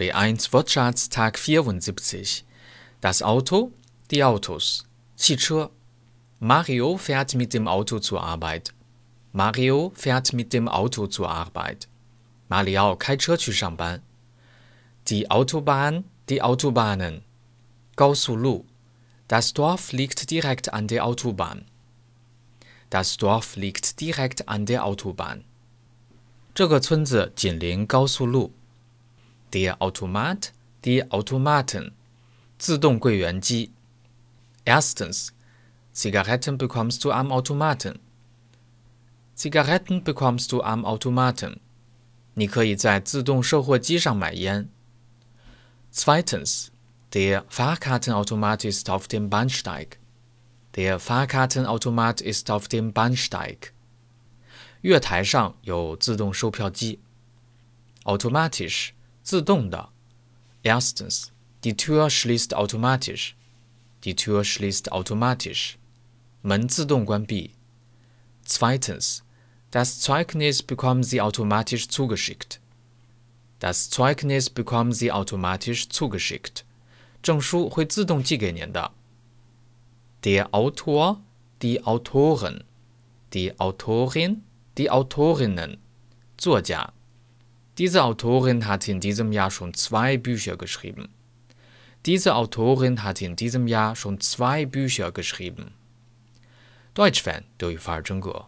B1 Wortschatz Tag 74. Das Auto, die Autos, 汽车. Mario fährt mit dem Auto zur Arbeit. Mario fährt mit dem Auto zur Arbeit. 马里奥开车去上班。Die Autobahn, die Autobahnen. 高速路. Das Dorf liegt direkt an der Autobahn. Das Dorf liegt direkt an der Autobahn. 这个村子紧邻高速路。 Der Automat, die Automaten. 自动柜员机。Erstens. Zigaretten bekommst du am Automaten. Zigaretten bekommst du am Automaten. 你可以在自动售货机上买烟。Zweitens. Der Fahrkartenautomat ist auf dem Bahnsteig. Der Fahrkartenautomat ist auf dem Bahnsteig. 月台上有自动售票机。Automatisch 自动的。Erstens. Die Tür schließt automatisch. Die Tür schließt automatisch. 门自动关闭。Zweitens. Das Zeugnis bekommen Sie automatisch zugeschickt. Das Zeugnis bekommen Sie automatisch zugeschickt. 证书会自动寄给您的。Der Autor, die Autoren, die Autorin, die Autorinnen, 作家。 Diese Autorin hat in diesem Jahr schon zwei Bücher geschrieben. Diese Autorin hat in diesem Jahr schon zwei Bücher geschrieben. Deutsch Fan 德语范儿真格。